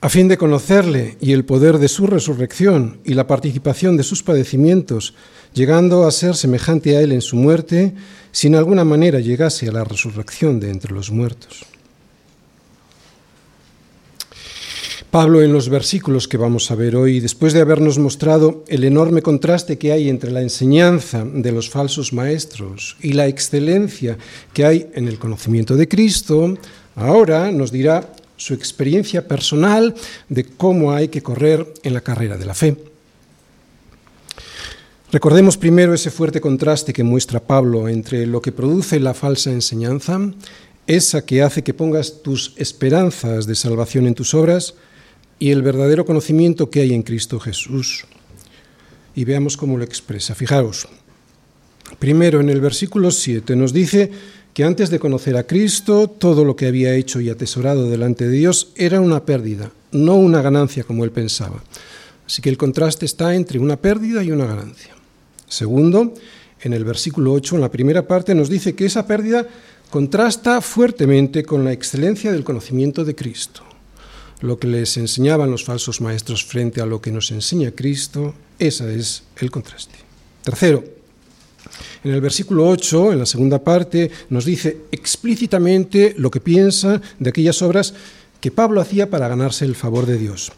a fin de conocerle y el poder de su resurrección y la participación de sus padecimientos, llegando a ser semejante a él en su muerte, si en alguna manera llegase a la resurrección de entre los muertos. Pablo en los versículos que vamos a ver hoy, después de habernos mostrado el enorme contraste que hay entre la enseñanza de los falsos maestros y la excelencia que hay en el conocimiento de Cristo, ahora nos dirá su experiencia personal de cómo hay que correr en la carrera de la fe. Recordemos primero ese fuerte contraste que muestra Pablo entre lo que produce la falsa enseñanza, esa que hace que pongas tus esperanzas de salvación en tus obras, y el verdadero conocimiento que hay en Cristo Jesús. Y veamos cómo lo expresa. Fijaros, primero en el versículo 7 nos dice que antes de conocer a Cristo, todo lo que había hecho y atesorado delante de Dios era una pérdida, no una ganancia como él pensaba. Así que el contraste está entre una pérdida y una ganancia. Segundo, en el versículo 8, en la primera parte, nos dice que esa pérdida contrasta fuertemente con la excelencia del conocimiento de Cristo. Lo que les enseñaban los falsos maestros frente a lo que nos enseña Cristo, ese es el contraste. Tercero, en el versículo 8, en la segunda parte, nos dice explícitamente lo que piensa de aquellas obras que Pablo hacía para ganarse el favor de Dios.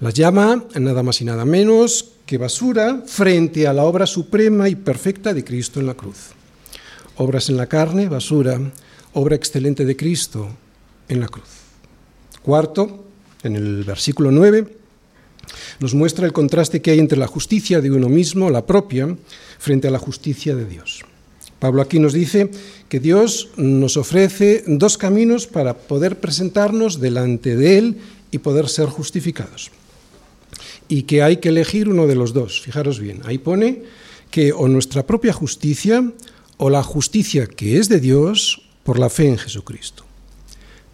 Las llama nada más y nada menos que basura frente a la obra suprema y perfecta de Cristo en la cruz. Obras en la carne, basura, obra excelente de Cristo en la cruz. Cuarto, en el versículo 9, nos muestra el contraste que hay entre la justicia de uno mismo, la propia, frente a la justicia de Dios. Pablo aquí nos dice que Dios nos ofrece dos caminos para poder presentarnos delante de Él y poder ser justificados. Y que hay que elegir uno de los dos. Fijaros bien, ahí pone que o nuestra propia justicia o la justicia que es de Dios por la fe en Jesucristo.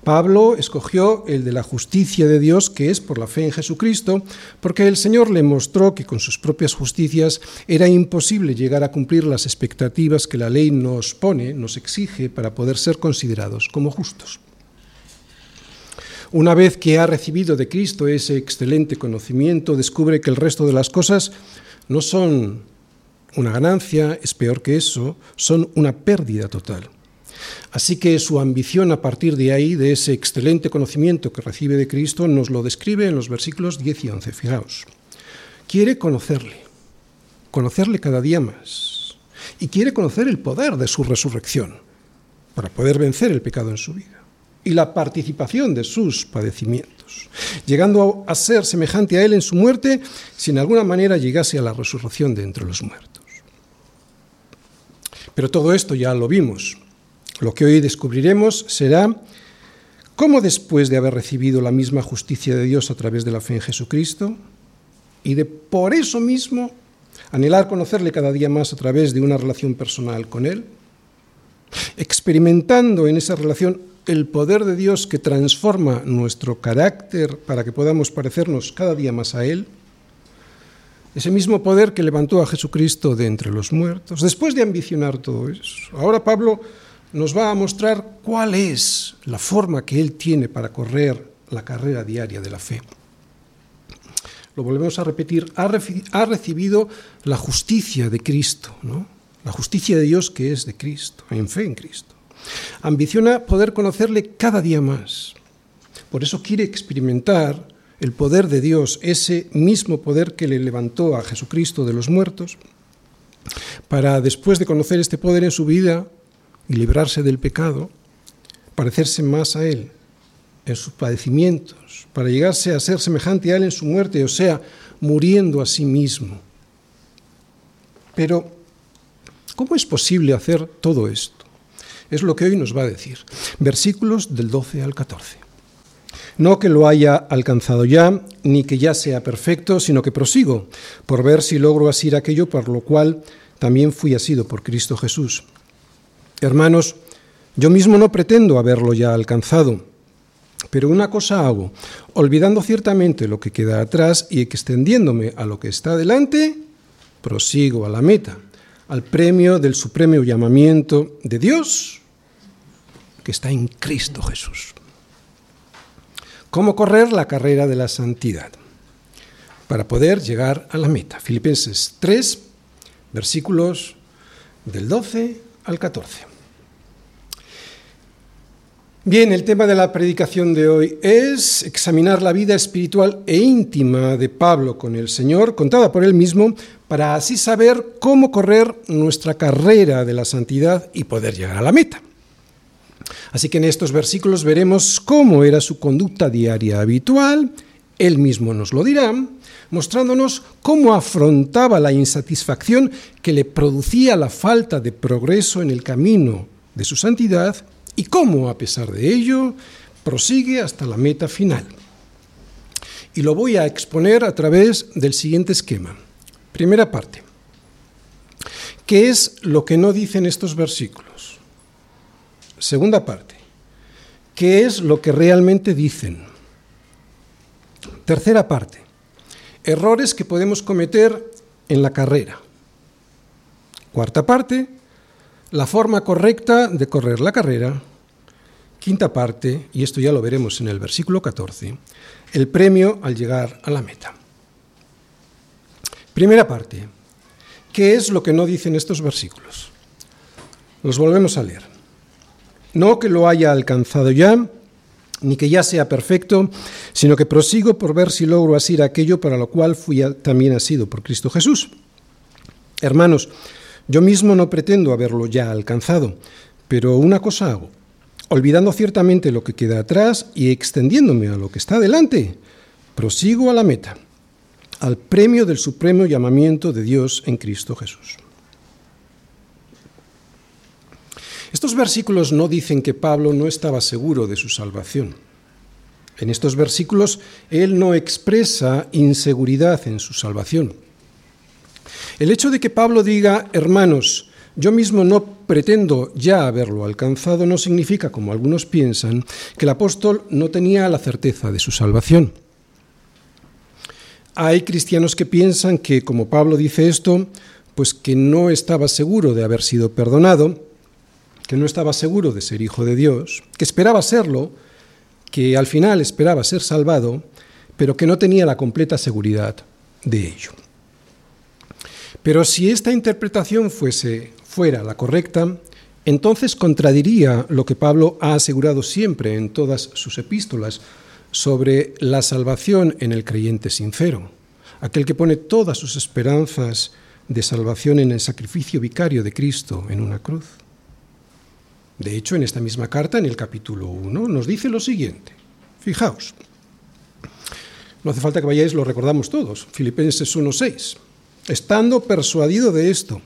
Pablo escogió el de la justicia de Dios, que es por la fe en Jesucristo, porque el Señor le mostró que con sus propias justicias era imposible llegar a cumplir las expectativas que la ley nos pone, nos exige para poder ser considerados como justos. Una vez que ha recibido de Cristo ese excelente conocimiento, descubre que el resto de las cosas no son una ganancia, es peor que eso, son una pérdida total. Así que su ambición a partir de ahí, de ese excelente conocimiento que recibe de Cristo, nos lo describe en los versículos 10 y 11. Fijaos, quiere conocerle, conocerle cada día más, y quiere conocer el poder de su resurrección para poder vencer el pecado en su vida y la participación de sus padecimientos, llegando a ser semejante a Él en su muerte, si en alguna manera llegase a la resurrección de entre los muertos. Pero todo esto ya lo vimos lo que hoy descubriremos será cómo después de haber recibido la misma justicia de Dios a través de la fe en Jesucristo y de por eso mismo anhelar conocerle cada día más a través de una relación personal con Él, experimentando en esa relación el poder de Dios que transforma nuestro carácter para que podamos parecernos cada día más a Él, ese mismo poder que levantó a Jesucristo de entre los muertos, después de ambicionar todo eso. Ahora Pablo nos va a mostrar cuál es la forma que Él tiene para correr la carrera diaria de la fe. Lo volvemos a repetir, ha, recibido la justicia de Cristo, la justicia de Dios que es de Cristo, en fe en Cristo. Ambiciona poder conocerle cada día más. Por eso quiere experimentar el poder de Dios, ese mismo poder que le levantó a Jesucristo de los muertos, para después de conocer este poder en su vida, y librarse del pecado, parecerse más a Él en sus padecimientos, para llegarse a ser semejante a Él en su muerte, o sea, muriendo a sí mismo. Pero, ¿cómo es posible hacer todo esto? Es lo que hoy nos va a decir. Versículos del 12 al 14. No que lo haya alcanzado ya, ni que ya sea perfecto, sino que prosigo, por ver si logro asir aquello por lo cual también fui asido por Cristo Jesús. Hermanos, yo mismo no pretendo haberlo ya alcanzado, pero una cosa hago, olvidando ciertamente lo que queda atrás y extendiéndome a lo que está delante, prosigo a la meta, al premio del supremo llamamiento de Dios que está en Cristo Jesús. ¿Cómo correr la carrera de la santidad? Para poder llegar a la meta. Filipenses 3, versículos del 12 al 14. Bien, el tema de la predicación de hoy es examinar la vida espiritual e íntima de Pablo con el Señor, contada por él mismo, para así saber cómo correr nuestra carrera de la santidad y poder llegar a la meta. Así que en estos versículos veremos cómo era su conducta diaria habitual, él mismo nos lo dirá, mostrándonos cómo afrontaba la insatisfacción que le producía la falta de progreso en el camino de su santidad y cómo, a pesar de ello, prosigue hasta la meta final. Y lo voy a exponer a través del siguiente esquema. Primera parte. ¿Qué es lo que no dicen estos versículos? Segunda parte. ¿Qué es lo que realmente dicen? Tercera parte. Errores que podemos cometer en la carrera. Cuarta parte. La forma correcta de correr la carrera. Quinta parte, y esto ya lo veremos en el versículo 14, el premio al llegar a la meta. Primera parte. ¿Qué es lo que no dicen estos versículos? Los volvemos a leer no que lo haya alcanzado ya, ni que ya sea perfecto, sino que prosigo por ver si logro asir aquello para lo cual fui también asido por Cristo Jesús. Hermanos, yo mismo no pretendo haberlo ya alcanzado, pero una cosa hago, olvidando ciertamente lo que queda atrás y extendiéndome a lo que está delante, prosigo a la meta, al premio del supremo llamamiento de Dios en Cristo Jesús. Estos versículos no dicen que Pablo no estaba seguro de su salvación. En estos versículos él no expresa inseguridad en su salvación. El hecho de que Pablo diga, hermanos, yo mismo no pretendo ya haberlo alcanzado, no significa, como algunos piensan, que el apóstol no tenía la certeza de su salvación. Hay cristianos que piensan que, como Pablo dice esto, pues que no estaba seguro de haber sido perdonado, que no estaba seguro de ser hijo de Dios, que esperaba serlo, que al final esperaba ser salvado, pero que no tenía la completa seguridad de ello. Pero si esta interpretación fuese fuera la correcta, entonces contradiría lo que Pablo ha asegurado siempre en todas sus epístolas sobre la salvación en el creyente sincero, aquel que pone todas sus esperanzas de salvación en el sacrificio vicario de Cristo en una cruz. De hecho, en esta misma carta, en el capítulo 1, nos dice lo siguiente. Fijaos, no hace falta que vayáis, lo recordamos todos, Filipenses 1.6. Estando persuadido de esto,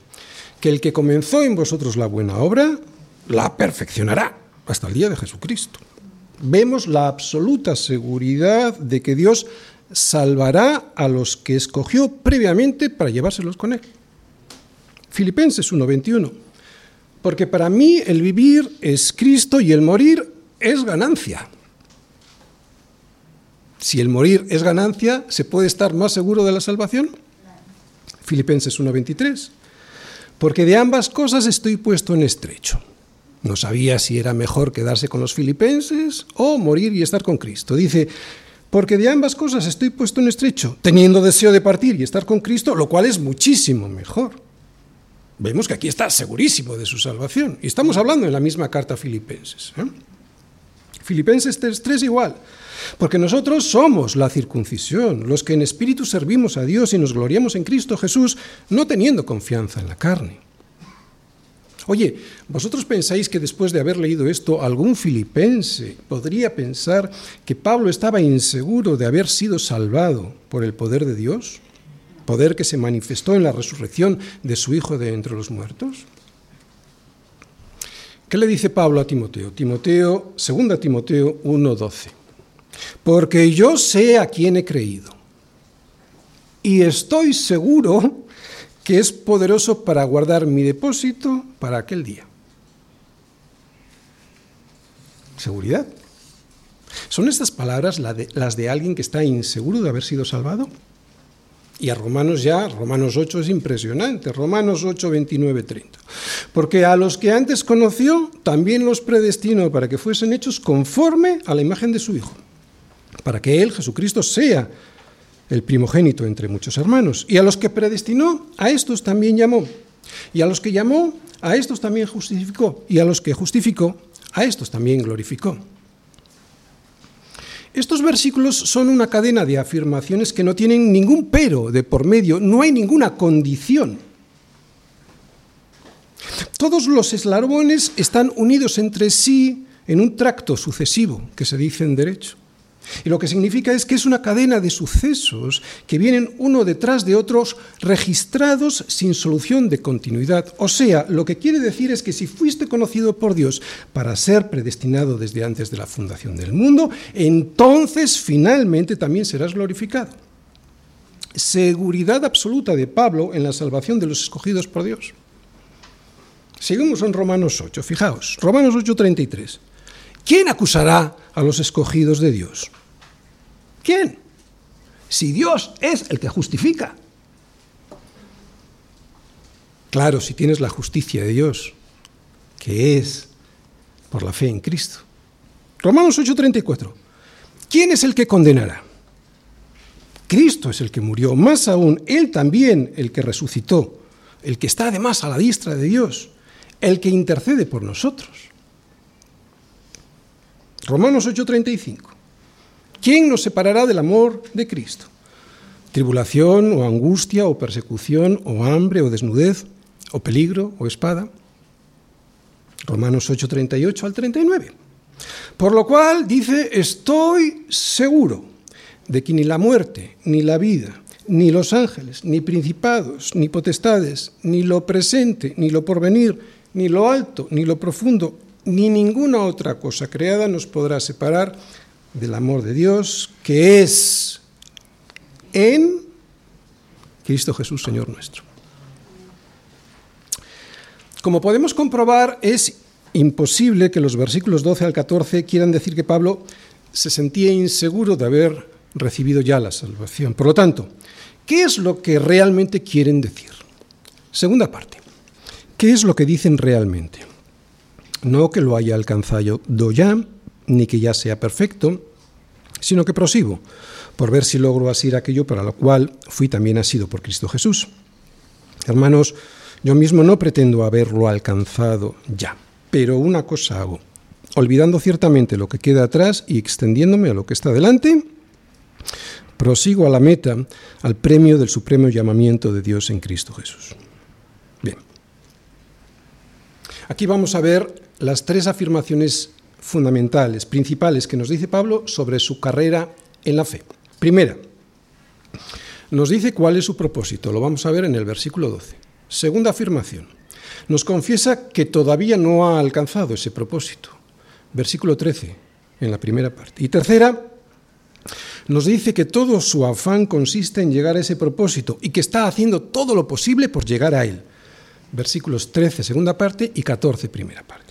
que el que comenzó en vosotros la buena obra, la perfeccionará hasta el día de Jesucristo. Vemos la absoluta seguridad de que Dios salvará a los que escogió previamente para llevárselos con él. Filipenses 1.21 porque para mí el vivir es Cristo y el morir es ganancia. Si el morir es ganancia, ¿se puede estar más seguro de la salvación? Filipenses 1:23. Porque de ambas cosas estoy puesto en estrecho. No sabía si era mejor quedarse con los filipenses o morir y estar con Cristo. Dice, porque de ambas cosas estoy puesto en estrecho, teniendo deseo de partir y estar con Cristo, lo cual es muchísimo mejor vemos que aquí está segurísimo de su salvación. Y estamos hablando en la misma carta a Filipenses. ¿eh? Filipenses 3, igual. Porque nosotros somos la circuncisión, los que en espíritu servimos a Dios y nos gloriamos en Cristo Jesús, no teniendo confianza en la carne. Oye, ¿vosotros pensáis que después de haber leído esto, algún filipense podría pensar que Pablo estaba inseguro de haber sido salvado por el poder de Dios? Poder que se manifestó en la resurrección de su Hijo de entre los muertos? ¿Qué le dice Pablo a Timoteo? Timoteo, 2 Timoteo 1:12. porque yo sé a quién he creído y estoy seguro que es poderoso para guardar mi depósito para aquel día. Seguridad. ¿Son estas palabras las de alguien que está inseguro de haber sido salvado? Y a Romanos ya, Romanos 8 es impresionante, Romanos 8, 29, 30. Porque a los que antes conoció, también los predestinó para que fuesen hechos conforme a la imagen de su Hijo, para que Él, Jesucristo, sea el primogénito entre muchos hermanos. Y a los que predestinó, a estos también llamó. Y a los que llamó, a estos también justificó. Y a los que justificó, a estos también glorificó. Estos versículos son una cadena de afirmaciones que no tienen ningún pero de por medio, no hay ninguna condición. Todos los eslabones están unidos entre sí en un tracto sucesivo que se dice en derecho. Y lo que significa es que es una cadena de sucesos que vienen uno detrás de otros registrados sin solución de continuidad. O sea, lo que quiere decir es que si fuiste conocido por Dios para ser predestinado desde antes de la fundación del mundo, entonces finalmente también serás glorificado. Seguridad absoluta de Pablo en la salvación de los escogidos por Dios. Seguimos en Romanos 8, fijaos, Romanos 8:33. ¿Quién acusará a los escogidos de Dios? ¿Quién? Si Dios es el que justifica. Claro, si tienes la justicia de Dios, que es por la fe en Cristo. Romanos 8:34. ¿Quién es el que condenará? Cristo es el que murió, más aún, Él también el que resucitó, el que está además a la diestra de Dios, el que intercede por nosotros. Romanos 8:35. ¿Quién nos separará del amor de Cristo? ¿Tribulación o angustia o persecución o hambre o desnudez o peligro o espada? Romanos 8, 38 al 39. Por lo cual dice, estoy seguro de que ni la muerte, ni la vida, ni los ángeles, ni principados, ni potestades, ni lo presente, ni lo porvenir, ni lo alto, ni lo profundo, ni ninguna otra cosa creada nos podrá separar del amor de Dios que es en Cristo Jesús, Señor nuestro. Como podemos comprobar, es imposible que los versículos 12 al 14 quieran decir que Pablo se sentía inseguro de haber recibido ya la salvación. Por lo tanto, ¿qué es lo que realmente quieren decir? Segunda parte, ¿qué es lo que dicen realmente? No que lo haya alcanzado ya, ni que ya sea perfecto, sino que prosigo, por ver si logro asir aquello para lo cual fui también asido por Cristo Jesús. Hermanos, yo mismo no pretendo haberlo alcanzado ya, pero una cosa hago, olvidando ciertamente lo que queda atrás y extendiéndome a lo que está delante, prosigo a la meta, al premio del supremo llamamiento de Dios en Cristo Jesús. Bien. Aquí vamos a ver las tres afirmaciones fundamentales, principales que nos dice Pablo sobre su carrera en la fe. Primera, nos dice cuál es su propósito, lo vamos a ver en el versículo 12. Segunda afirmación, nos confiesa que todavía no ha alcanzado ese propósito. Versículo 13, en la primera parte. Y tercera, nos dice que todo su afán consiste en llegar a ese propósito y que está haciendo todo lo posible por llegar a él. Versículos 13, segunda parte, y 14, primera parte.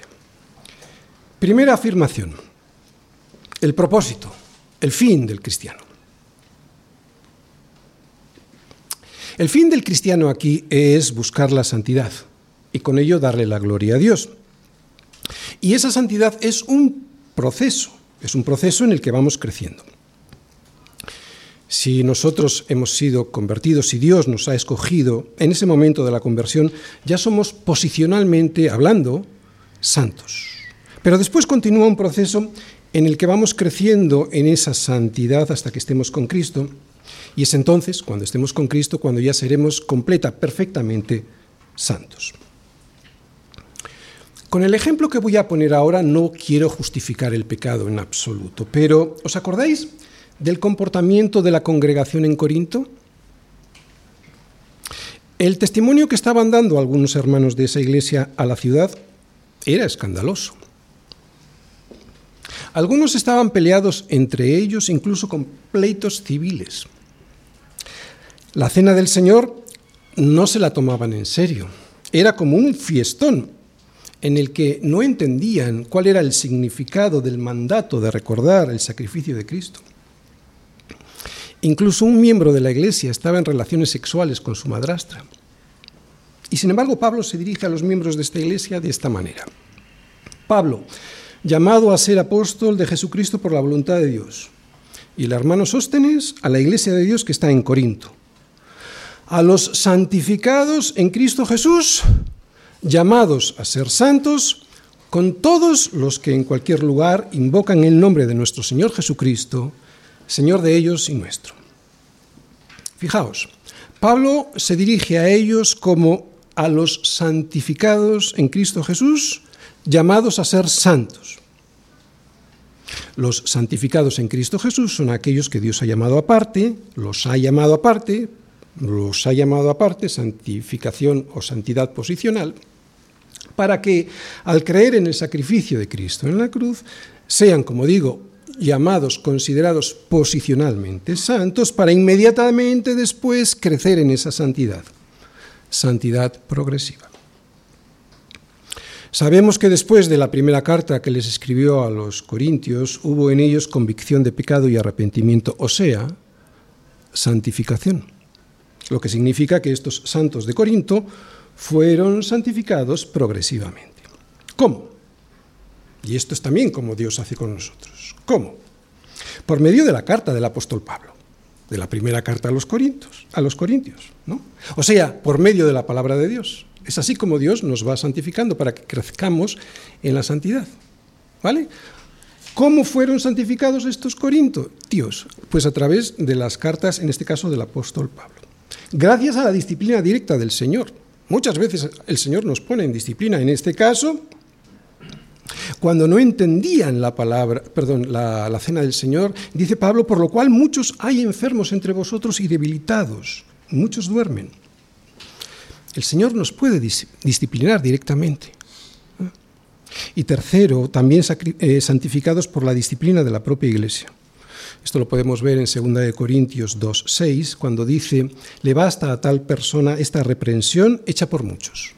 Primera afirmación, el propósito, el fin del cristiano. El fin del cristiano aquí es buscar la santidad y con ello darle la gloria a Dios. Y esa santidad es un proceso, es un proceso en el que vamos creciendo. Si nosotros hemos sido convertidos, si Dios nos ha escogido en ese momento de la conversión, ya somos posicionalmente hablando santos. Pero después continúa un proceso en el que vamos creciendo en esa santidad hasta que estemos con Cristo. Y es entonces, cuando estemos con Cristo, cuando ya seremos completa, perfectamente santos. Con el ejemplo que voy a poner ahora no quiero justificar el pecado en absoluto, pero ¿os acordáis del comportamiento de la congregación en Corinto? El testimonio que estaban dando algunos hermanos de esa iglesia a la ciudad era escandaloso. Algunos estaban peleados entre ellos, incluso con pleitos civiles. La cena del Señor no se la tomaban en serio. Era como un fiestón en el que no entendían cuál era el significado del mandato de recordar el sacrificio de Cristo. Incluso un miembro de la iglesia estaba en relaciones sexuales con su madrastra. Y sin embargo Pablo se dirige a los miembros de esta iglesia de esta manera. Pablo, llamado a ser apóstol de Jesucristo por la voluntad de Dios. Y el hermano Sóstenes a la iglesia de Dios que está en Corinto. A los santificados en Cristo Jesús, llamados a ser santos, con todos los que en cualquier lugar invocan el nombre de nuestro Señor Jesucristo, Señor de ellos y nuestro. Fijaos, Pablo se dirige a ellos como a los santificados en Cristo Jesús, llamados a ser santos. Los santificados en Cristo Jesús son aquellos que Dios ha llamado aparte, los ha llamado aparte, los ha llamado aparte, santificación o santidad posicional, para que al creer en el sacrificio de Cristo en la cruz, sean, como digo, llamados, considerados posicionalmente santos, para inmediatamente después crecer en esa santidad, santidad progresiva. Sabemos que después de la primera carta que les escribió a los corintios, hubo en ellos convicción de pecado y arrepentimiento, o sea, santificación. Lo que significa que estos santos de Corinto fueron santificados progresivamente. ¿Cómo? Y esto es también como Dios hace con nosotros. ¿Cómo? Por medio de la carta del apóstol Pablo, de la primera carta a los Corintios, a los Corintios, ¿no? O sea, por medio de la palabra de Dios. Es así como Dios nos va santificando para que crezcamos en la santidad. ¿Vale? ¿Cómo fueron santificados estos corintios? Pues a través de las cartas, en este caso del apóstol Pablo. Gracias a la disciplina directa del Señor. Muchas veces el Señor nos pone en disciplina, en este caso, cuando no entendían la palabra, perdón, la, la, cena del Señor, dice Pablo, por lo cual muchos hay enfermos entre vosotros y debilitados, muchos duermen. El Señor nos puede disciplinar directamente. Y tercero, también eh, santificados por la disciplina de la propia Iglesia. Esto lo podemos ver en 2 Corintios 2.6, cuando dice, le basta a tal persona esta reprensión hecha por muchos.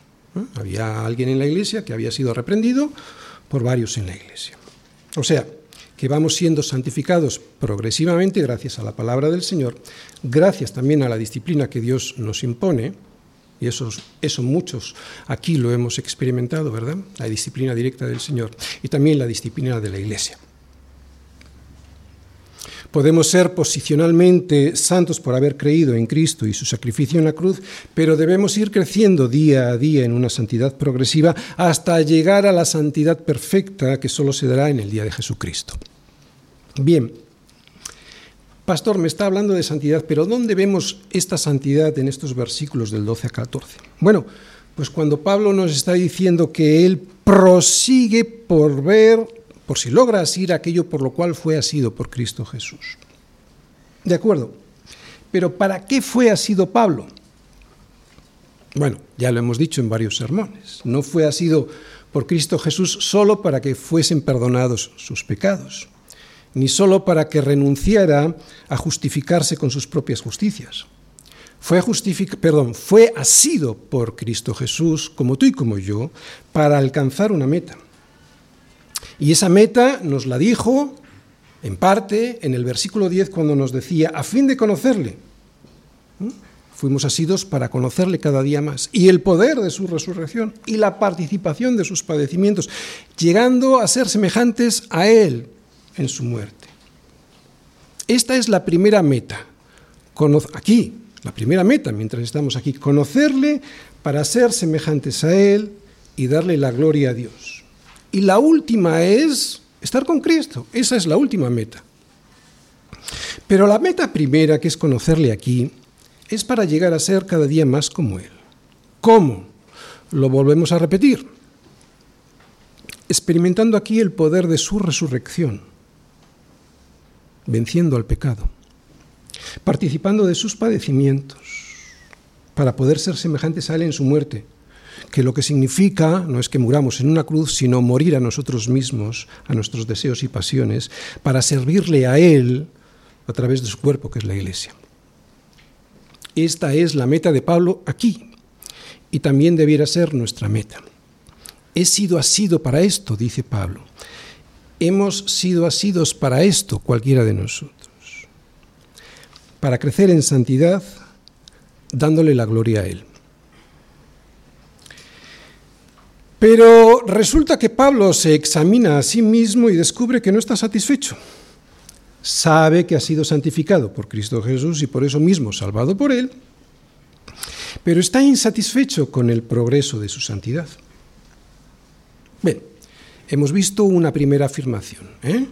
Había alguien en la Iglesia que había sido reprendido por varios en la Iglesia. O sea, que vamos siendo santificados progresivamente gracias a la palabra del Señor, gracias también a la disciplina que Dios nos impone, y eso, eso muchos aquí lo hemos experimentado, ¿verdad? La disciplina directa del Señor y también la disciplina de la Iglesia. Podemos ser posicionalmente santos por haber creído en Cristo y su sacrificio en la cruz, pero debemos ir creciendo día a día en una santidad progresiva hasta llegar a la santidad perfecta que solo se dará en el día de Jesucristo. Bien, Pastor, me está hablando de santidad, pero ¿dónde vemos esta santidad en estos versículos del 12 a 14? Bueno, pues cuando Pablo nos está diciendo que él prosigue por ver, por si logra asir aquello por lo cual fue asido por Cristo Jesús. De acuerdo, pero ¿para qué fue asido Pablo? Bueno, ya lo hemos dicho en varios sermones, no fue asido por Cristo Jesús solo para que fuesen perdonados sus pecados ni solo para que renunciara a justificarse con sus propias justicias. Fue, perdón, fue asido por Cristo Jesús, como tú y como yo, para alcanzar una meta. Y esa meta nos la dijo, en parte, en el versículo 10, cuando nos decía, a fin de conocerle. ¿Mm? Fuimos asidos para conocerle cada día más. Y el poder de su resurrección y la participación de sus padecimientos, llegando a ser semejantes a Él, en su muerte. Esta es la primera meta. aquí, la primera meta mientras estamos aquí, conocerle para ser semejantes a Él y darle la gloria a Dios. Y la última es estar con Cristo. Esa es la última meta. Pero la meta primera, que es conocerle aquí, es para llegar a ser cada día más como Él. ¿Cómo? Lo volvemos a repetir. Experimentando aquí el poder de su resurrección venciendo al pecado, participando de sus padecimientos para poder ser semejantes a Él en su muerte que lo que significa no es que muramos en una cruz, sino morir a nosotros mismos, a nuestros deseos y pasiones, para servirle a Él a través de su cuerpo, que es la Iglesia. Esta es la meta de Pablo aquí, y también debiera ser nuestra meta. He sido asido para esto, dice Pablo. Hemos sido asidos para esto, cualquiera de nosotros. Para crecer en santidad, dándole la gloria a Él. Pero resulta que Pablo se examina a sí mismo y descubre que no está satisfecho. Sabe que ha sido santificado por Cristo Jesús y por eso mismo salvado por Él, pero está insatisfecho con el progreso de su santidad. Bien, hemos visto una primera afirmación. ¿eh?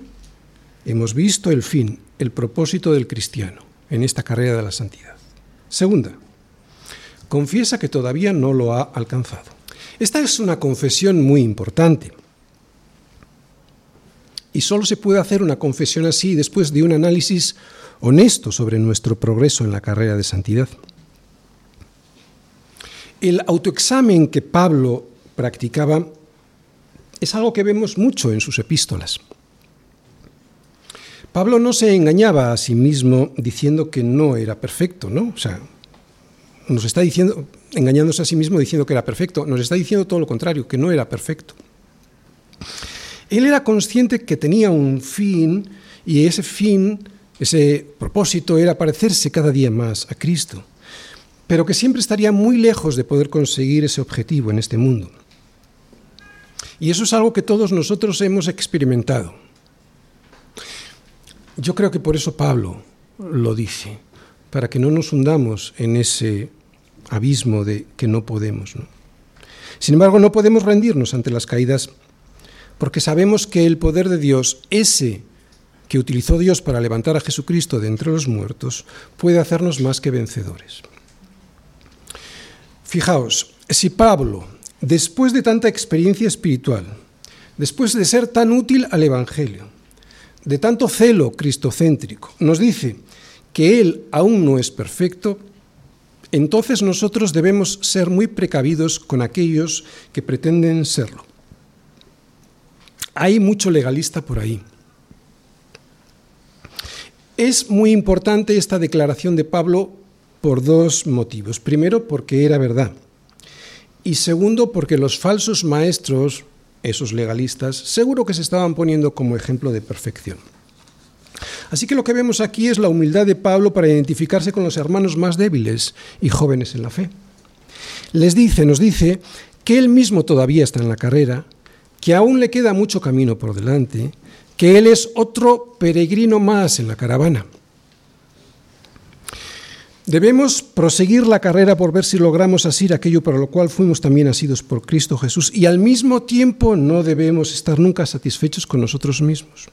Hemos visto el fin, el propósito del cristiano en esta carrera de la santidad. Segunda, confiesa que todavía no lo ha alcanzado. Esta es una confesión muy importante. Y solo se puede hacer una confesión así después de un análisis honesto sobre nuestro progreso en la carrera de santidad. El autoexamen que Pablo practicaba es algo que vemos mucho en sus epístolas. Pablo no se engañaba a sí mismo diciendo que no era perfecto, ¿no? O sea, nos está diciendo, engañándose a sí mismo diciendo que era perfecto, nos está diciendo todo lo contrario, que no era perfecto. Él era consciente que tenía un fin y ese fin, ese propósito era parecerse cada día más a Cristo pero que siempre estaría muy lejos de poder conseguir ese objetivo en este mundo. Y eso es algo que todos nosotros hemos experimentado. Yo creo que por eso Pablo lo dice, para que no nos hundamos en ese abismo de que no podemos. Sin embargo, no podemos rendirnos ante las caídas porque sabemos que el poder de Dios, ese que utilizó Dios para levantar a Jesucristo de entre los muertos, puede hacernos más que vencedores. Fijaos, si Pablo, después de tanta experiencia espiritual, después de ser tan útil al Evangelio, de tanto celo cristocéntrico, nos dice que Él aún no es perfecto, entonces nosotros debemos ser muy precavidos con aquellos que pretenden serlo. Hay mucho legalista por ahí. Es muy importante esta declaración de Pablo por dos motivos. Primero, porque era verdad. Y segundo, porque los falsos maestros, esos legalistas, seguro que se estaban poniendo como ejemplo de perfección. Así que lo que vemos aquí es la humildad de Pablo para identificarse con los hermanos más débiles y jóvenes en la fe. Les dice, nos dice, que él mismo todavía está en la carrera, que aún le queda mucho camino por delante, que él es otro peregrino más en la caravana. Debemos proseguir la carrera por ver si logramos asir aquello para lo cual fuimos también asidos por Cristo Jesús y al mismo tiempo no debemos estar nunca satisfechos con nosotros mismos.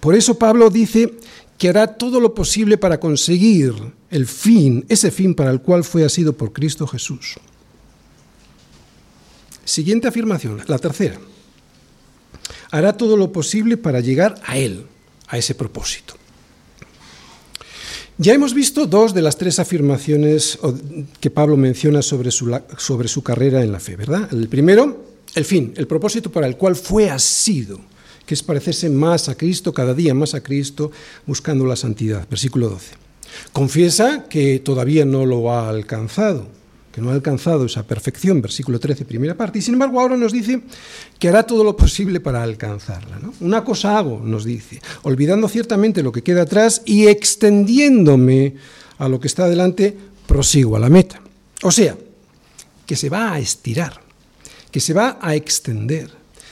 Por eso Pablo dice que hará todo lo posible para conseguir el fin, ese fin para el cual fue asido por Cristo Jesús. Siguiente afirmación, la tercera. Hará todo lo posible para llegar a Él, a ese propósito. Ya hemos visto dos de las tres afirmaciones que Pablo menciona sobre su, sobre su carrera en la fe, ¿verdad? El primero, el fin, el propósito para el cual fue asido, que es parecerse más a Cristo, cada día más a Cristo, buscando la santidad. Versículo 12. Confiesa que todavía no lo ha alcanzado que no ha alcanzado esa perfección, versículo 13, primera parte, y sin embargo ahora nos dice que hará todo lo posible para alcanzarla. Una cosa hago, nos dice, olvidando ciertamente lo que queda atrás y extendiéndome a lo que está adelante, prosigo a la meta. O sea, que se va a estirar, que se va a extender,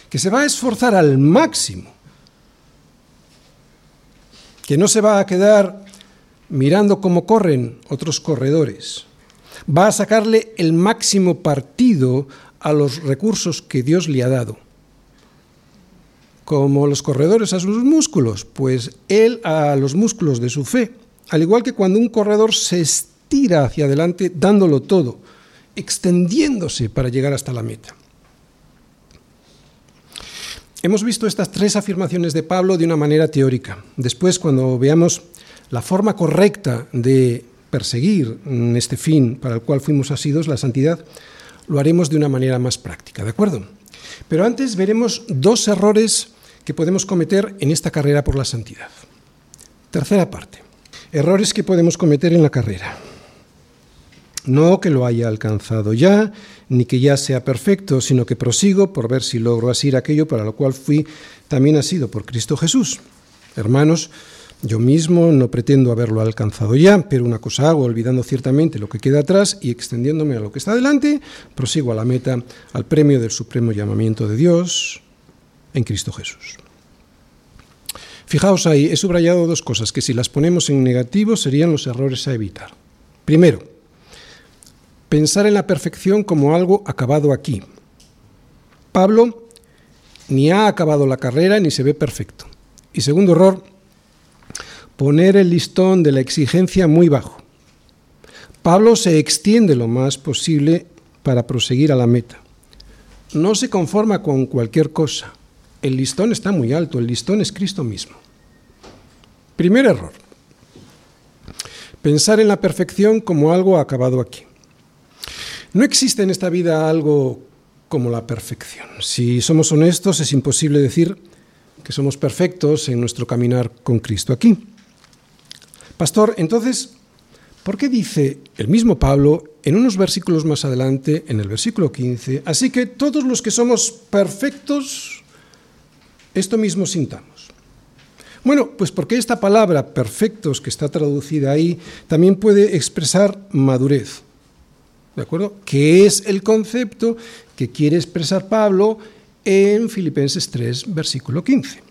que se va a esforzar al máximo, que no se va a quedar mirando cómo corren otros corredores, va a sacarle el máximo partido a los recursos que Dios le ha dado. Como los corredores a sus músculos, pues Él a los músculos de su fe. Al igual que cuando un corredor se estira hacia adelante dándolo todo, extendiéndose para llegar hasta la meta. Hemos visto estas tres afirmaciones de Pablo de una manera teórica. Después, cuando veamos la forma correcta de perseguir este fin para el cual fuimos asidos, la santidad, lo haremos de una manera más práctica, ¿de acuerdo? Pero antes veremos dos errores que podemos cometer en esta carrera por la santidad. Tercera parte. Errores que podemos cometer en la carrera. No que lo haya alcanzado ya, ni que ya sea perfecto, sino que prosigo por ver si logro asir aquello para lo cual fui también asido por Cristo Jesús. Hermanos, yo mismo no pretendo haberlo alcanzado ya, pero una cosa hago, olvidando ciertamente lo que queda atrás y extendiéndome a lo que está delante, prosigo a la meta, al premio del supremo llamamiento de Dios en Cristo Jesús. Fijaos ahí, he subrayado dos cosas que si las ponemos en negativo serían los errores a evitar. Primero, pensar en la perfección como algo acabado aquí. Pablo ni ha acabado la carrera ni se ve perfecto. Y segundo error, poner el listón de la exigencia muy bajo. Pablo se extiende lo más posible para proseguir a la meta. No se conforma con cualquier cosa. El listón está muy alto, el listón es Cristo mismo. Primer error. Pensar en la perfección como algo acabado aquí. No existe en esta vida algo como la perfección. Si somos honestos, es imposible decir que somos perfectos en nuestro caminar con Cristo aquí. Pastor, entonces, ¿por qué dice el mismo Pablo en unos versículos más adelante, en el versículo 15, así que todos los que somos perfectos, esto mismo sintamos? Bueno, pues porque esta palabra perfectos que está traducida ahí también puede expresar madurez. ¿De acuerdo? Que es el concepto que quiere expresar Pablo en Filipenses 3, versículo 15.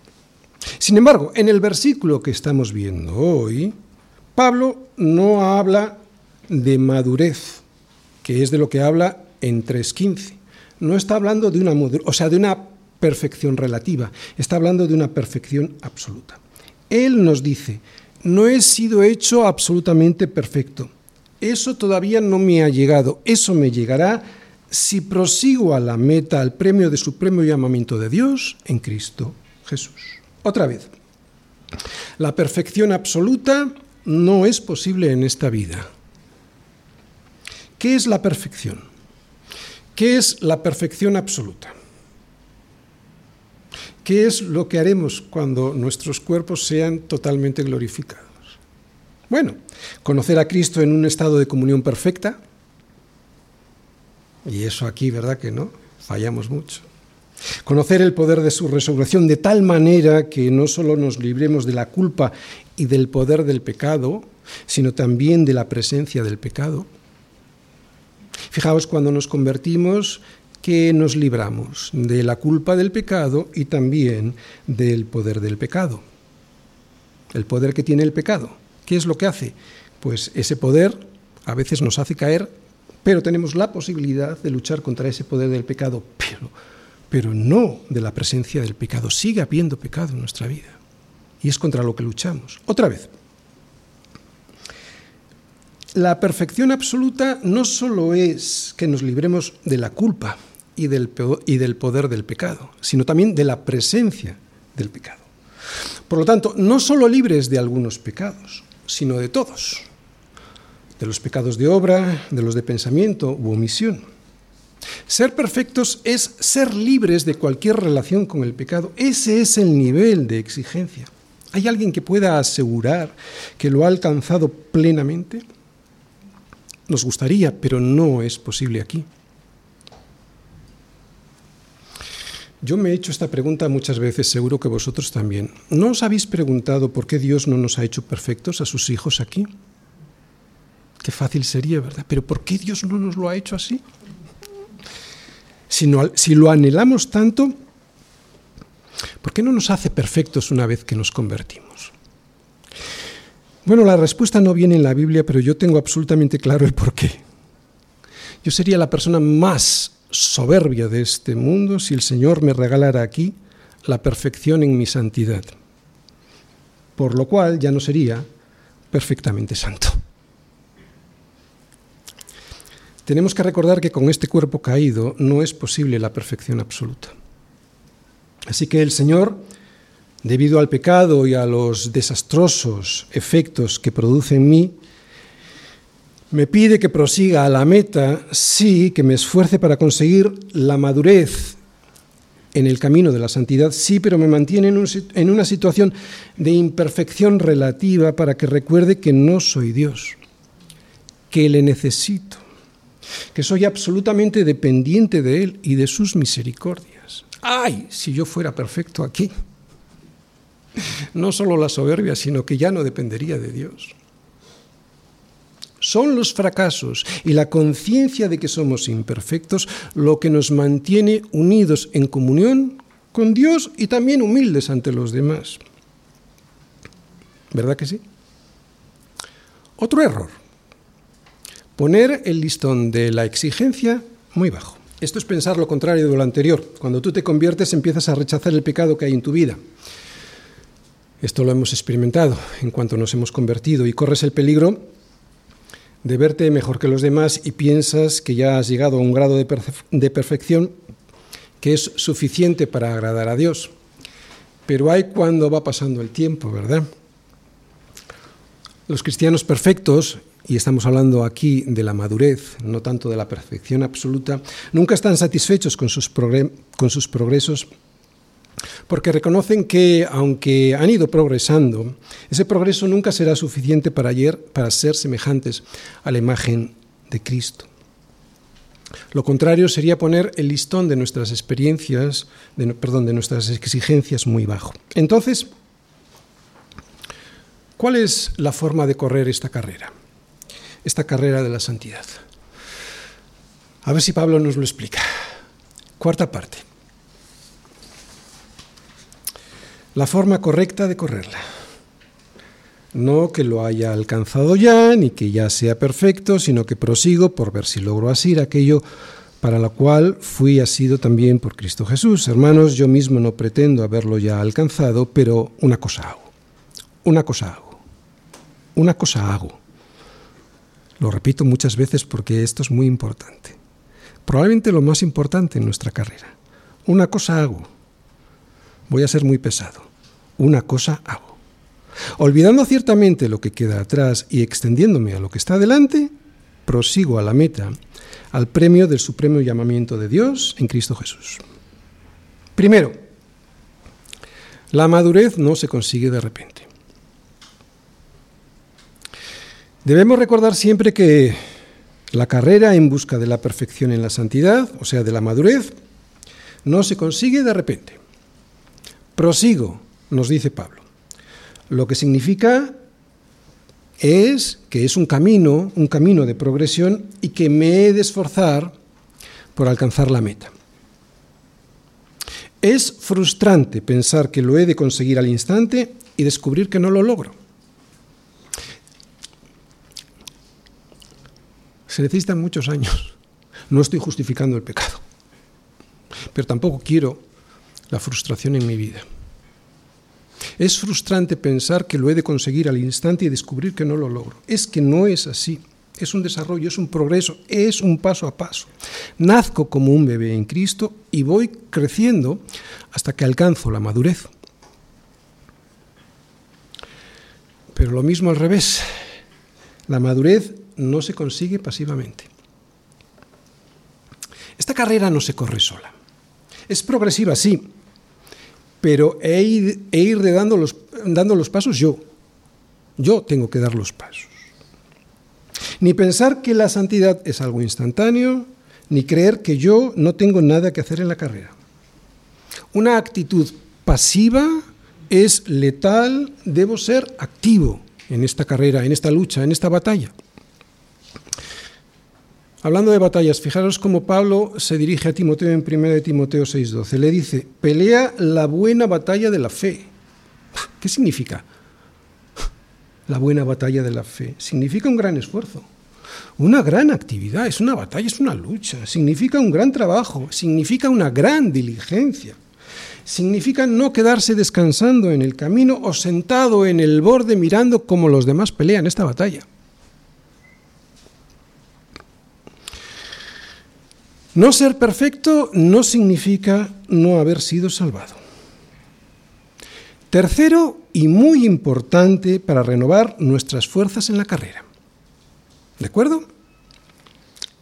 Sin embargo, en el versículo que estamos viendo hoy, Pablo no habla de madurez, que es de lo que habla en 3.15. No está hablando de una, o sea, de una perfección relativa, está hablando de una perfección absoluta. Él nos dice, no he sido hecho absolutamente perfecto. Eso todavía no me ha llegado, eso me llegará si prosigo a la meta, al premio de supremo llamamiento de Dios en Cristo Jesús. Otra vez, la perfección absoluta no es posible en esta vida. ¿Qué es la perfección? ¿Qué es la perfección absoluta? ¿Qué es lo que haremos cuando nuestros cuerpos sean totalmente glorificados? Bueno, conocer a Cristo en un estado de comunión perfecta, y eso aquí, ¿verdad que no? Fallamos mucho. Conocer el poder de su resurrección de tal manera que no solo nos libremos de la culpa y del poder del pecado, sino también de la presencia del pecado. Fijaos, cuando nos convertimos, que nos libramos de la culpa del pecado y también del poder del pecado. El poder que tiene el pecado. ¿Qué es lo que hace? Pues ese poder a veces nos hace caer, pero tenemos la posibilidad de luchar contra ese poder del pecado, pero pero no de la presencia del pecado. Sigue habiendo pecado en nuestra vida. Y es contra lo que luchamos. Otra vez, la perfección absoluta no solo es que nos libremos de la culpa y del, y del poder del pecado, sino también de la presencia del pecado. Por lo tanto, no solo libres de algunos pecados, sino de todos, de los pecados de obra, de los de pensamiento u omisión. Ser perfectos es ser libres de cualquier relación con el pecado. Ese es el nivel de exigencia. ¿Hay alguien que pueda asegurar que lo ha alcanzado plenamente? Nos gustaría, pero no es posible aquí. Yo me he hecho esta pregunta muchas veces, seguro que vosotros también. ¿No os habéis preguntado por qué Dios no nos ha hecho perfectos a sus hijos aquí? Qué fácil sería, ¿verdad? Pero ¿por qué Dios no nos lo ha hecho así? Si lo anhelamos tanto, ¿por qué no nos hace perfectos una vez que nos convertimos? Bueno, la respuesta no viene en la Biblia, pero yo tengo absolutamente claro el por qué. Yo sería la persona más soberbia de este mundo si el Señor me regalara aquí la perfección en mi santidad, por lo cual ya no sería perfectamente santo. Tenemos que recordar que con este cuerpo caído no es posible la perfección absoluta. Así que el Señor, debido al pecado y a los desastrosos efectos que produce en mí, Me pide que prosiga a la meta, sí, que me esfuerce para conseguir la madurez en el camino de la santidad, sí, pero me mantiene en, una situación de imperfección relativa para que recuerde que no soy Dios, que le necesito, que soy absolutamente dependiente de Él y de sus misericordias. ¡Ay! Si yo fuera perfecto aquí. No solo la soberbia, sino que ya no dependería de Dios. Son los fracasos y la conciencia de que somos imperfectos lo que nos mantiene unidos en comunión con Dios y también humildes ante los demás. ¿Verdad que sí? Otro error. Poner el listón de la exigencia muy bajo. Esto es pensar lo contrario de lo anterior. Cuando tú te conviertes empiezas a rechazar el pecado que hay en tu vida. Esto lo hemos experimentado en cuanto nos hemos convertido y corres el peligro de verte mejor que los demás y piensas que ya has llegado a un grado de, perfección que es suficiente para agradar a Dios. Pero hay cuando va pasando el tiempo, ¿verdad? Los cristianos perfectos, y estamos hablando aquí de la madurez, no tanto de la perfección absoluta, nunca están satisfechos con sus, progresos porque reconocen que, aunque han ido progresando, ese progreso nunca será suficiente para, ayer, para ser semejantes a la imagen de Cristo. Lo contrario sería poner el listón de nuestras experiencias, perdón, de nuestras exigencias muy bajo. Entonces, ¿cuál es la forma de correr esta carrera? Esta carrera de la santidad. A ver si Pablo nos lo explica. Cuarta parte. la forma correcta de correrla. No que lo haya alcanzado ya, ni que ya sea perfecto, sino que prosigo por ver si logro asir aquello para lo cual fui asido también por Cristo Jesús. Hermanos, yo mismo no pretendo haberlo ya alcanzado, pero una cosa hago. Una cosa hago. Una cosa hago. Lo repito muchas veces porque esto es muy importante. Probablemente lo más importante en nuestra carrera. Una cosa hago. Voy a ser muy pesado una cosa hago. Olvidando ciertamente lo que queda atrás y extendiéndome a lo que está adelante, prosigo a la meta, al premio del supremo llamamiento de Dios en Cristo Jesús. Primero, la madurez no se consigue de repente. Debemos recordar siempre que la carrera en busca de la perfección en la santidad, o sea, de la madurez, no se consigue de repente. Prosigo nos dice Pablo. Lo que significa es que es un camino, un camino de progresión y que me he de esforzar por alcanzar la meta. Es frustrante pensar que lo he de conseguir al instante y descubrir que no lo logro. Se necesitan muchos años. No estoy justificando el pecado, pero tampoco quiero la frustración en mi vida. Es frustrante pensar que lo he de conseguir al instante y descubrir que no lo logro. Es que no es así. Es un desarrollo, es un progreso, es un paso a paso. Nazco como un bebé en Cristo y voy creciendo hasta que alcanzo la madurez. Pero lo mismo al revés. La madurez no se consigue pasivamente. Esta carrera no se corre sola. Es progresiva, sí, pero he ir, ir dando, los, dando los pasos yo. Yo tengo que dar los pasos. Ni pensar que la santidad es algo instantáneo, ni creer que yo no tengo nada que hacer en la carrera. Una actitud pasiva es letal, debo ser activo en esta carrera, en esta lucha, en esta batalla. Hablando de batallas, fijaros cómo Pablo se dirige a Timoteo en 1 de Timoteo 6:12. Le dice, pelea la buena batalla de la fe. ¿Qué significa? La buena batalla de la fe. Significa un gran esfuerzo, una gran actividad, es una batalla, es una lucha, significa un gran trabajo, significa una gran diligencia. Significa no quedarse descansando en el camino o sentado en el borde mirando cómo los demás pelean esta batalla. No ser perfecto no significa no haber sido salvado. Tercero, y muy importante para renovar nuestras fuerzas en la carrera. ¿De acuerdo?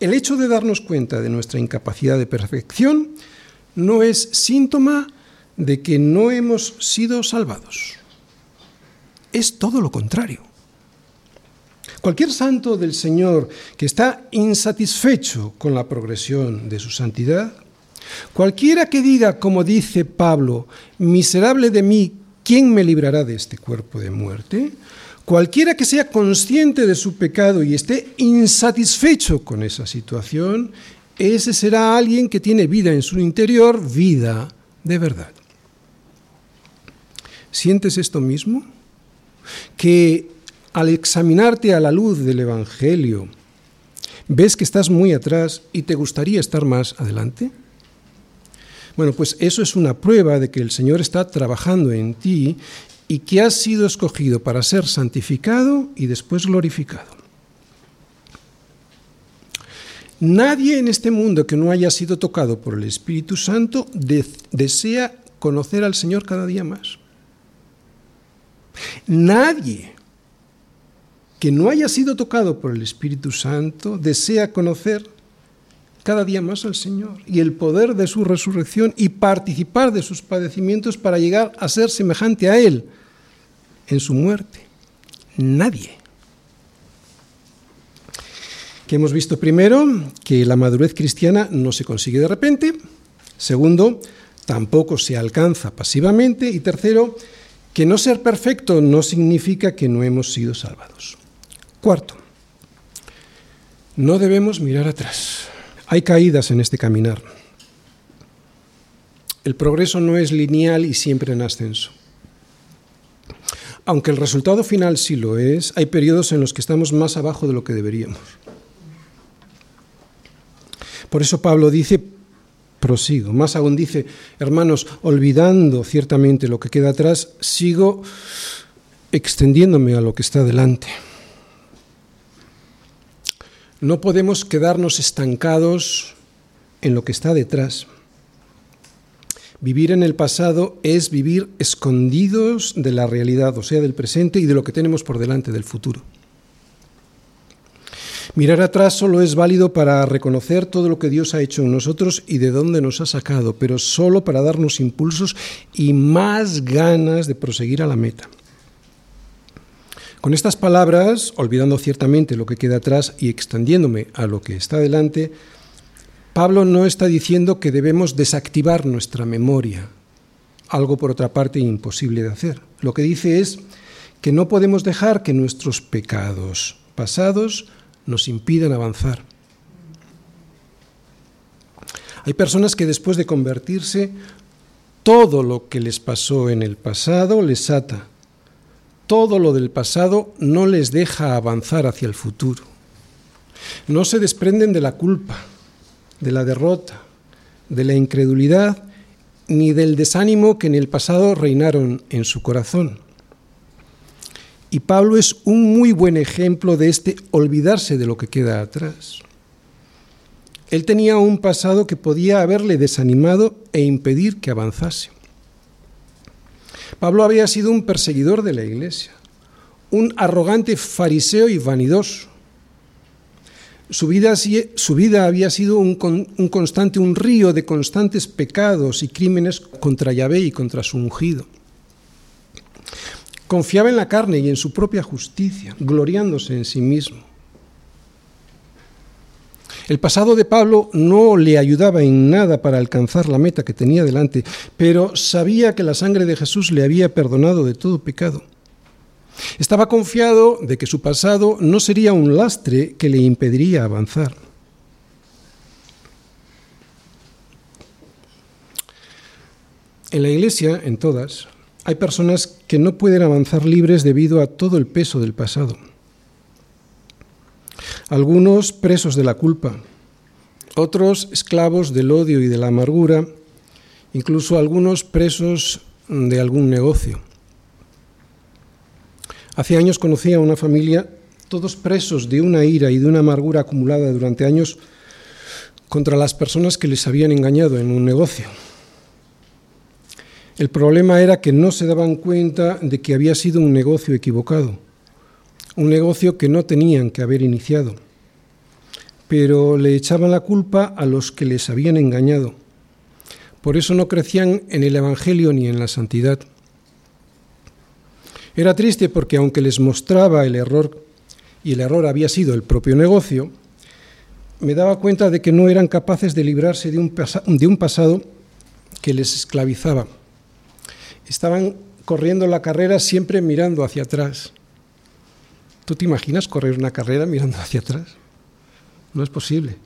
El hecho de darnos cuenta de nuestra incapacidad de perfección no es síntoma de que no hemos sido salvados. Es todo lo contrario. Cualquier santo del Señor que está insatisfecho con la progresión de su santidad, cualquiera que diga, como dice Pablo, miserable de mí, ¿quién me librará de este cuerpo de muerte? Cualquiera que sea consciente de su pecado y esté insatisfecho con esa situación, ese será alguien que tiene vida en su interior, vida de verdad. ¿Sientes esto mismo? Que al examinarte a la luz del Evangelio, ves que estás muy atrás y te gustaría estar más adelante? Bueno, pues eso es una prueba de que el Señor está trabajando en ti y que has sido escogido para ser santificado y después glorificado. Nadie en este mundo que no haya sido tocado por el Espíritu Santo desea conocer al Señor cada día más. Nadie que no haya sido tocado por el Espíritu Santo desea conocer cada día más al Señor y el poder de su resurrección y participar de sus padecimientos para llegar a ser semejante a Él en su muerte. Nadie. Que hemos visto primero que la madurez cristiana no se consigue de repente. Segundo, tampoco se alcanza pasivamente. Y tercero, que no ser perfecto no significa que no hemos sido salvados. Cuarto, no debemos mirar atrás. Hay caídas en este caminar. El progreso no es lineal y siempre en ascenso. Aunque el resultado final sí lo es, hay periodos en los que estamos más abajo de lo que deberíamos. Por eso Pablo dice, prosigo. Más aún dice, hermanos, olvidando ciertamente lo que queda atrás, sigo extendiéndome a lo que está delante. No podemos quedarnos estancados en lo que está detrás. Vivir en el pasado es vivir escondidos de la realidad, o sea, del presente y de lo que tenemos por delante del futuro. Mirar atrás solo es válido para reconocer todo lo que Dios ha hecho en nosotros y de dónde nos ha sacado, pero solo para darnos impulsos y más ganas de proseguir a la meta. Con estas palabras, olvidando ciertamente lo que queda atrás y extendiéndome a lo que está delante, Pablo no está diciendo que debemos desactivar nuestra memoria, algo por otra parte imposible de hacer. Lo que dice es que no podemos dejar que nuestros pecados pasados nos impidan avanzar. Hay personas que después de convertirse, todo lo que les pasó en el pasado les ata. Todo lo del pasado no les deja avanzar hacia el futuro. No se desprenden de la culpa de la derrota, de la incredulidad, ni del desánimo que en el pasado reinaron en su corazón. Y Pablo es un muy buen ejemplo de este olvidarse de lo que queda atrás. Él tenía un pasado que podía haberle desanimado e impedir que avanzase. Pablo había sido un perseguidor de la iglesia, un arrogante fariseo y vanidoso, su vida, había sido un, un, constante, un río de constantes pecados y crímenes contra Yahvé y contra su ungido. Confiaba en la carne y en su propia justicia, gloriándose en sí mismo. El pasado de Pablo no le ayudaba en nada para alcanzar la meta que tenía delante, pero sabía que la sangre de Jesús le había perdonado de todo pecado. Estaba confiado de que su pasado no sería un lastre que le impediría avanzar. En la iglesia, en todas, hay personas que no pueden avanzar libres debido a todo el peso del pasado. Algunos presos de la culpa, otros esclavos del odio y de la amargura, incluso algunos presos de algún negocio. Hace años conocí a una familia, todos presos de una ira y de una amargura acumulada durante años contra las personas que les habían engañado en un negocio. El problema era que no se daban cuenta de que había sido un negocio equivocado, un negocio que no tenían que haber iniciado. pero le echaban la culpa a los que les habían engañado. Por eso no crecían en el Evangelio ni en la santidad. Era triste porque aunque les mostraba el error, y el error había sido el propio negocio, me daba cuenta de que no eran capaces de librarse de un, pasado que les esclavizaba. Estaban corriendo la carrera siempre mirando hacia atrás. ¿Tú te imaginas correr una carrera mirando hacia atrás? No es posible.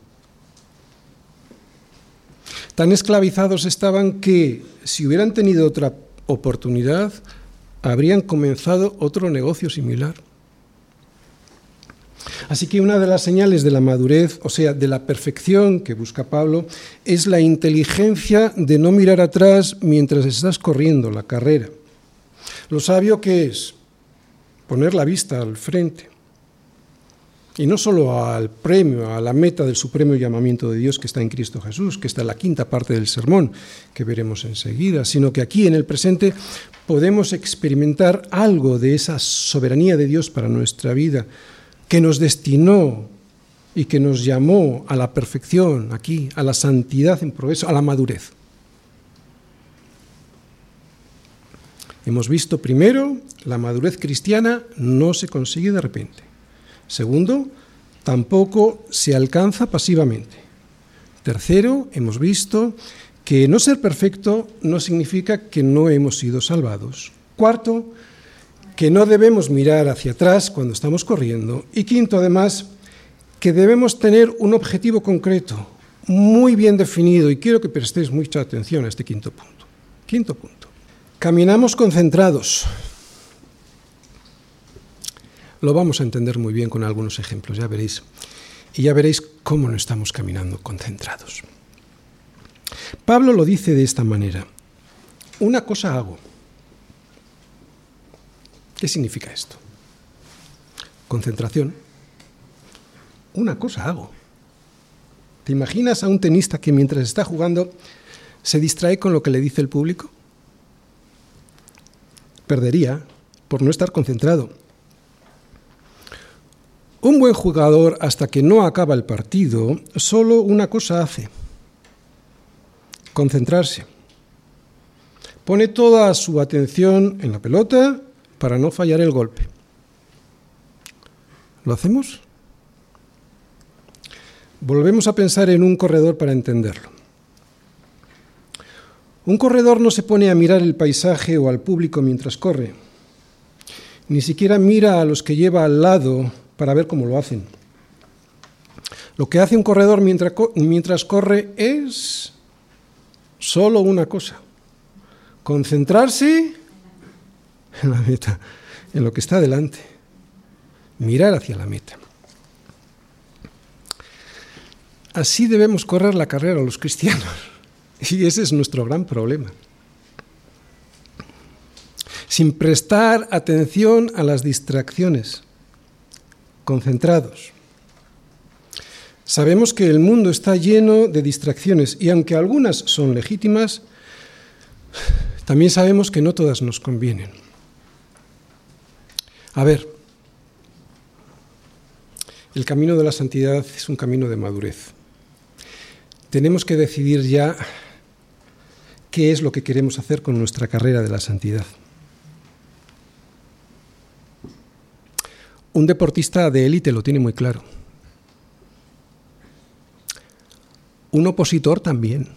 Tan esclavizados estaban que si hubieran tenido otra oportunidad, habrían comenzado otro negocio similar. Así que una de las señales de la madurez, o sea, de la perfección que busca Pablo, es la inteligencia de no mirar atrás mientras estás corriendo la carrera. Lo sabio que es poner la vista al frente. Y no solo al premio, a la meta del supremo llamamiento de Dios que está en Cristo Jesús, que está en la quinta parte del sermón, que veremos enseguida, sino que aquí en el presente podemos experimentar algo de esa soberanía de Dios para nuestra vida, que nos destinó y que nos llamó a la perfección aquí, a la santidad en progreso, a la madurez. Hemos visto primero, la madurez cristiana no se consigue de repente. Segundo, tampoco se alcanza pasivamente. Tercero, hemos visto que no ser perfecto no significa que no hemos sido salvados. Cuarto, que no debemos mirar hacia atrás cuando estamos corriendo. Y quinto, además, que debemos tener un objetivo concreto, muy bien definido, y quiero que prestéis mucha atención a este quinto punto. Quinto punto. Caminamos concentrados. Lo vamos a entender muy bien con algunos ejemplos, ya veréis. Y ya veréis cómo no estamos caminando concentrados. Pablo lo dice de esta manera. Una cosa hago ¿Qué significa esto? Concentración. Una cosa hago. ¿Te imaginas a un tenista que mientras está jugando se distrae con lo que le dice el público? Perdería por no estar concentrado. Un buen jugador, hasta que no acaba el partido, solo una cosa hace. Concentrarse. Pone toda su atención en la pelota para no fallar el golpe. ¿Lo hacemos? Volvemos a pensar en un corredor para entenderlo. Un corredor no se pone a mirar el paisaje o al público mientras corre. Ni siquiera mira a los que lleva al lado para ver cómo lo hacen. Lo que hace un corredor mientras, corre es solo una cosa. Concentrarse en la meta, en lo que está delante. Mirar hacia la meta. Así debemos correr la carrera los cristianos. Y ese es nuestro gran problema. Sin prestar atención a las distracciones. Concentrados. Sabemos que el mundo está lleno de distracciones y aunque algunas son legítimas, también sabemos que no todas nos convienen. A ver, el camino de la santidad es un camino de madurez. Tenemos que decidir ya qué es lo que queremos hacer con nuestra carrera de la santidad. Un deportista de élite lo tiene muy claro. Un opositor también.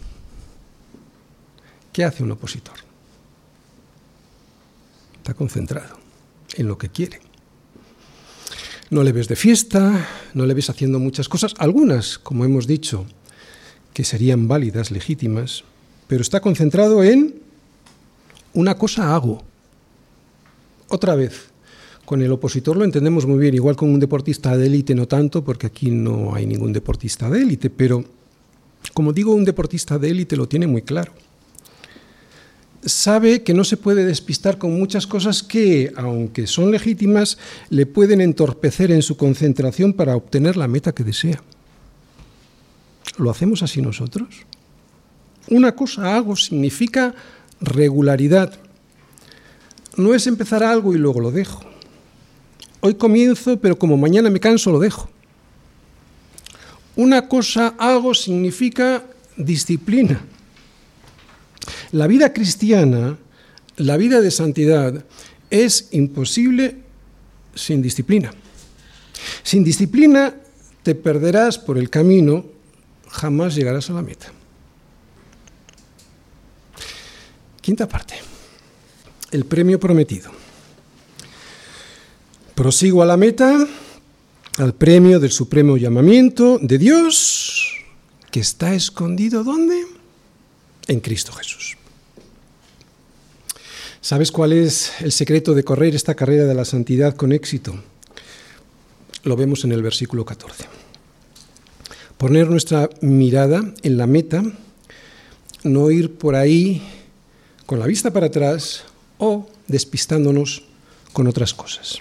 ¿Qué hace un opositor? Está concentrado en lo que quiere. No le ves de fiesta, no le ves haciendo muchas cosas, algunas, como hemos dicho, que serían válidas, legítimas, pero está concentrado en una cosa hago. Otra vez, con el opositor lo entendemos muy bien, igual con un deportista de élite no tanto, porque aquí no hay ningún deportista de élite, pero como digo, un deportista de élite lo tiene muy claro sabe que no se puede despistar con muchas cosas que, aunque son legítimas, le pueden entorpecer en su concentración para obtener la meta que desea. ¿Lo hacemos así nosotros? Una cosa hago significa regularidad. No es empezar algo y luego lo dejo. Hoy comienzo, pero como mañana me canso, lo dejo. una cosa hago significa disciplina. La vida cristiana, la vida de santidad, es imposible sin disciplina. Sin disciplina te perderás por el camino, jamás llegarás a la meta. Quinta parte. El premio prometido. Prosigo a la meta, al premio del supremo llamamiento de Dios, que está escondido ¿dónde? En Cristo Jesús. ¿Sabes cuál es el secreto de correr esta carrera de la santidad con éxito? Lo vemos en el versículo 14. Poner nuestra mirada en la meta, no ir por ahí con la vista para atrás o despistándonos con otras cosas.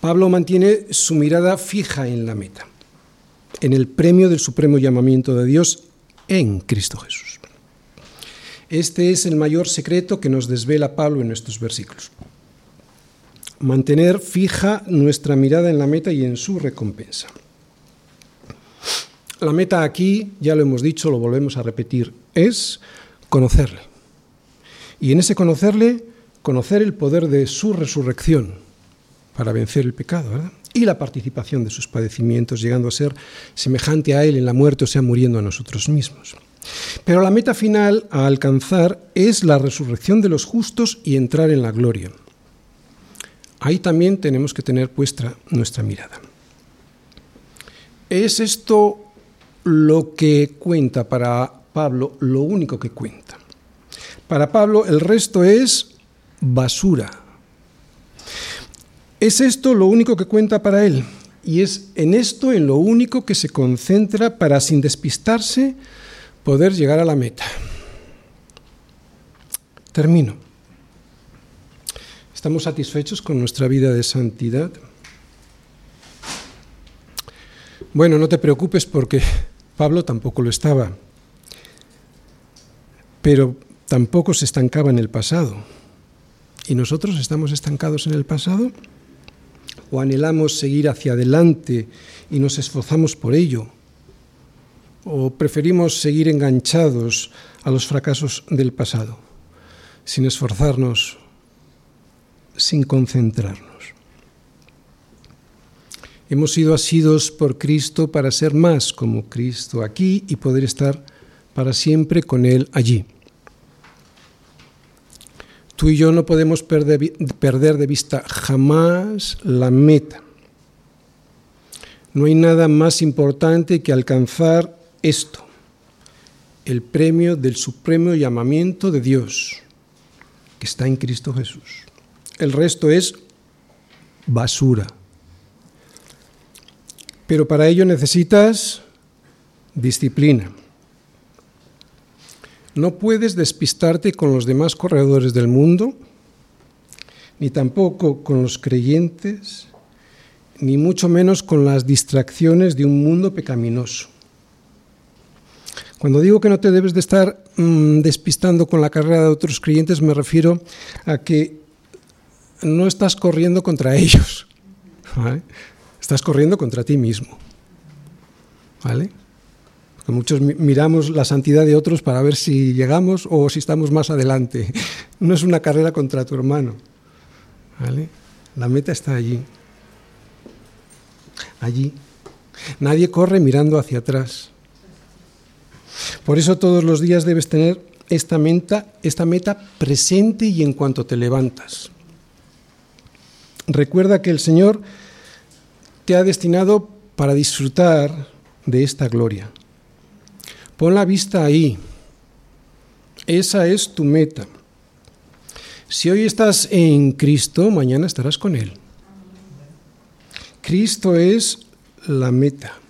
Pablo mantiene su mirada fija en la meta, en el premio del supremo llamamiento de Dios en Cristo Jesús. Este es el mayor secreto que nos desvela Pablo en estos versículos. Mantener fija nuestra mirada en la meta y en su recompensa. La meta aquí, ya lo hemos dicho, lo volvemos a repetir, es conocerle. Y en ese conocerle, conocer el poder de su resurrección para vencer el pecado, ¿verdad? Y la participación de sus padecimientos, llegando a ser semejante a Él en la muerte, o sea, muriendo a nosotros mismos. Pero la meta final a alcanzar es la resurrección de los justos y entrar en la gloria. Ahí también tenemos que tener puesta nuestra mirada. ¿Es esto lo que cuenta para Pablo, lo único que cuenta? Para Pablo el resto es basura. Es esto lo único que cuenta para él. Y es en esto en lo único que se concentra para, sin despistarse, poder llegar a la meta. Termino. ¿Estamos satisfechos con nuestra vida de santidad? Bueno, no te preocupes porque Pablo tampoco lo estaba, pero tampoco se estancaba en el pasado. ¿Y nosotros estamos estancados en el pasado? ¿O anhelamos seguir hacia adelante y nos esforzamos por ello? ¿O preferimos seguir enganchados a los fracasos del pasado, sin esforzarnos, sin concentrarnos? Hemos sido asidos por Cristo para ser más como Cristo aquí y poder estar para siempre con Él allí. Tú y yo no podemos perder de vista jamás la meta. No hay nada más importante que alcanzar esto, el premio del supremo llamamiento de Dios, que está en Cristo Jesús. El resto es basura. Pero para ello necesitas disciplina. No puedes despistarte con los demás corredores del mundo, ni tampoco con los creyentes, ni mucho menos con las distracciones de un mundo pecaminoso. Cuando digo que no te debes de estar mmm, despistando con la carrera de otros creyentes, me refiero a que no estás corriendo contra ellos, estás corriendo contra ti mismo. ¿Vale? Muchos miramos la santidad de otros para ver si llegamos o si estamos más adelante. No es una carrera contra tu hermano. La meta está allí. Allí. Nadie corre mirando hacia atrás. Por eso todos los días debes tener esta meta, esta meta presente y en cuanto te levantas. Recuerda que el Señor te ha destinado para disfrutar de esta gloria. Pon la vista ahí. Esa es tu meta. Si hoy estás en Cristo, mañana estarás con Él. Cristo es la meta.